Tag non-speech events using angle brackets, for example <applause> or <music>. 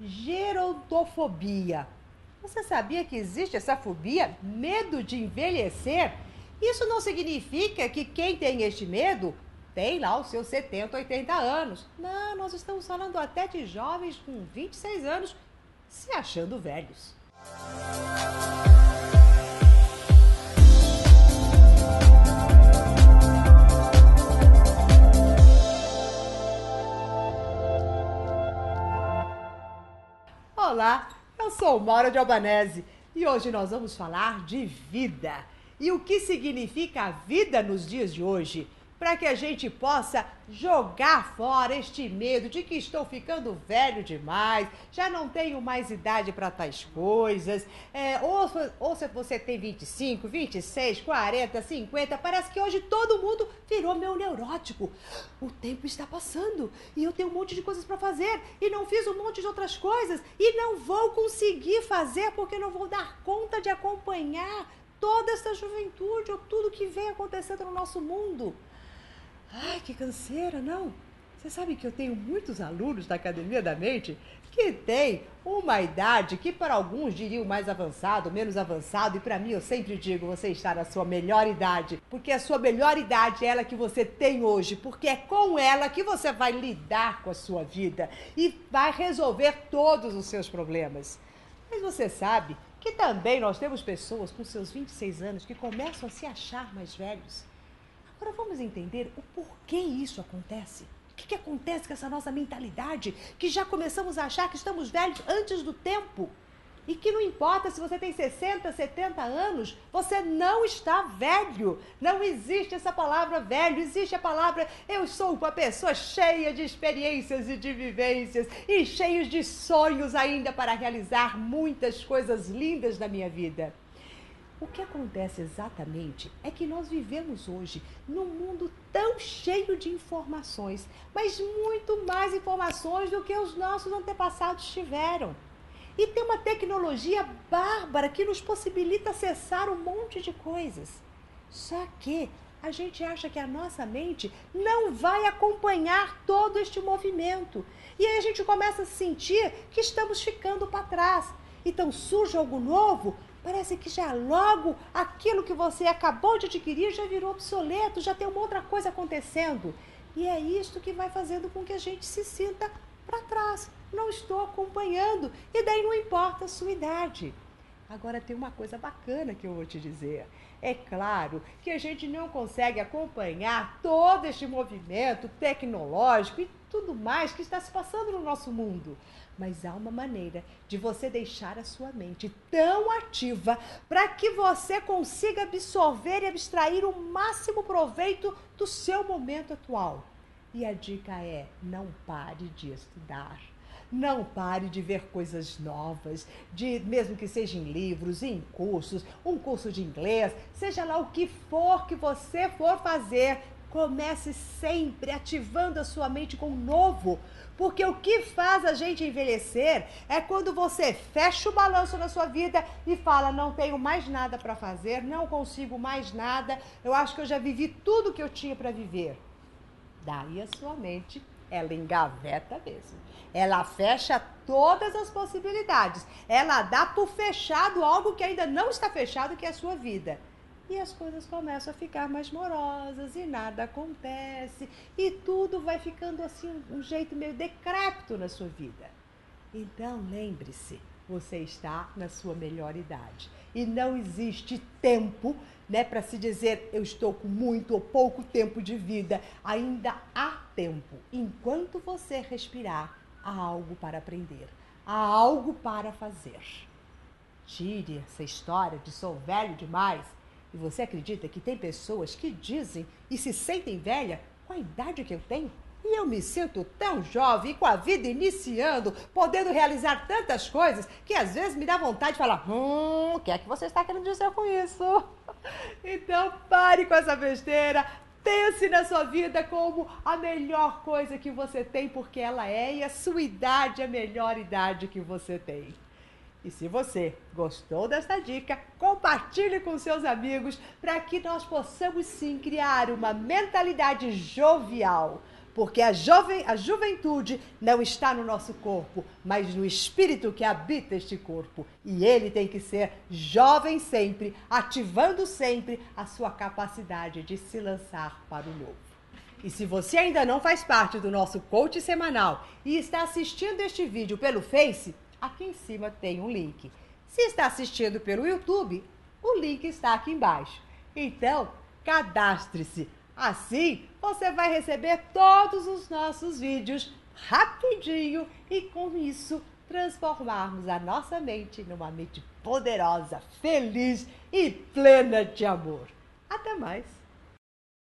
gerontofobia. Você sabia que existe essa fobia, medo de envelhecer? Isso não significa que quem tem este medo tem lá os seus 70, 80 anos. Não, nós estamos falando até de jovens com 26 anos se achando velhos. Eu sou Maura de Albanese e hoje nós vamos falar de vida. E o que significa a vida nos dias de hoje para que a gente possa jogar fora este medo de que estou ficando velho demais, já não tenho mais idade para tais coisas, é, ou, ou se você tem 25, 26, 40, 50, parece que hoje todo mundo virou meu neurótico. O tempo está passando e eu tenho um monte de coisas para fazer e não fiz um monte de outras coisas e não vou conseguir fazer porque não vou dar conta de acompanhar toda essa juventude ou tudo que vem acontecendo no nosso mundo. Ai, que canseira, não. Você sabe que eu tenho muitos alunos da Academia da Mente que têm uma idade que para alguns diriam mais avançado, menos avançado, e para mim eu sempre digo, você está na sua melhor idade, porque a sua melhor idade é ela que você tem hoje, porque é com ela que você vai lidar com a sua vida e vai resolver todos os seus problemas. Mas você sabe que também nós temos pessoas com seus 26 anos que começam a se achar mais velhos. Agora vamos entender o porquê isso acontece. O que, que acontece com essa nossa mentalidade que já começamos a achar que estamos velhos antes do tempo? E que não importa se você tem 60, 70 anos, você não está velho. Não existe essa palavra velho, existe a palavra eu sou uma pessoa cheia de experiências e de vivências e cheios de sonhos ainda para realizar muitas coisas lindas na minha vida. O que acontece exatamente é que nós vivemos hoje num mundo tão cheio de informações, mas muito mais informações do que os nossos antepassados tiveram. E tem uma tecnologia bárbara que nos possibilita acessar um monte de coisas. Só que a gente acha que a nossa mente não vai acompanhar todo este movimento. E aí a gente começa a sentir que estamos ficando para trás. Então surge algo novo, Parece que já logo aquilo que você acabou de adquirir já virou obsoleto, já tem uma outra coisa acontecendo. E é isto que vai fazendo com que a gente se sinta para trás. Não estou acompanhando. E daí não importa a sua idade. Agora tem uma coisa bacana que eu vou te dizer. É claro que a gente não consegue acompanhar todo este movimento tecnológico e tudo mais que está se passando no nosso mundo. Mas há uma maneira de você deixar a sua mente tão ativa para que você consiga absorver e abstrair o máximo proveito do seu momento atual. E a dica é: não pare de estudar. Não pare de ver coisas novas, de mesmo que seja em livros, em cursos, um curso de inglês, seja lá o que for que você for fazer, comece sempre ativando a sua mente com o novo, porque o que faz a gente envelhecer é quando você fecha o balanço na sua vida e fala: não tenho mais nada para fazer, não consigo mais nada, eu acho que eu já vivi tudo que eu tinha para viver. Daí a sua mente ela engaveta mesmo. Ela fecha todas as possibilidades. Ela dá por fechado algo que ainda não está fechado, que é a sua vida. E as coisas começam a ficar mais morosas e nada acontece e tudo vai ficando assim um jeito meio decrépito na sua vida. Então lembre-se, você está na sua melhor idade e não existe tempo, né, para se dizer eu estou com muito ou pouco tempo de vida. Ainda há tempo. Enquanto você respirar, há algo para aprender, há algo para fazer. Tire essa história de sou velho demais. E você acredita que tem pessoas que dizem e se sentem velha com a idade que eu tenho? E eu me sinto tão jovem, com a vida iniciando, podendo realizar tantas coisas, que às vezes me dá vontade de falar: hum, o que é que você está querendo dizer com isso? <laughs> Então pare com essa besteira, pense na sua vida como a melhor coisa que você tem, porque ela é, e a sua idade é a melhor idade que você tem. E se você gostou dessa dica, compartilhe com seus amigos para que nós possamos sim criar uma mentalidade jovial porque a, jovem, a juventude não está no nosso corpo, mas no espírito que habita este corpo. E ele tem que ser jovem sempre, ativando sempre a sua capacidade de se lançar para o novo. E se você ainda não faz parte do nosso coach semanal e está assistindo este vídeo pelo Face, aqui em cima tem um link. Se está assistindo pelo YouTube, o link está aqui embaixo. Então, cadastre-se. Assim, você vai receber todos os nossos vídeos rapidinho e com isso transformarmos a nossa mente numa mente poderosa, feliz e plena de amor. Até mais!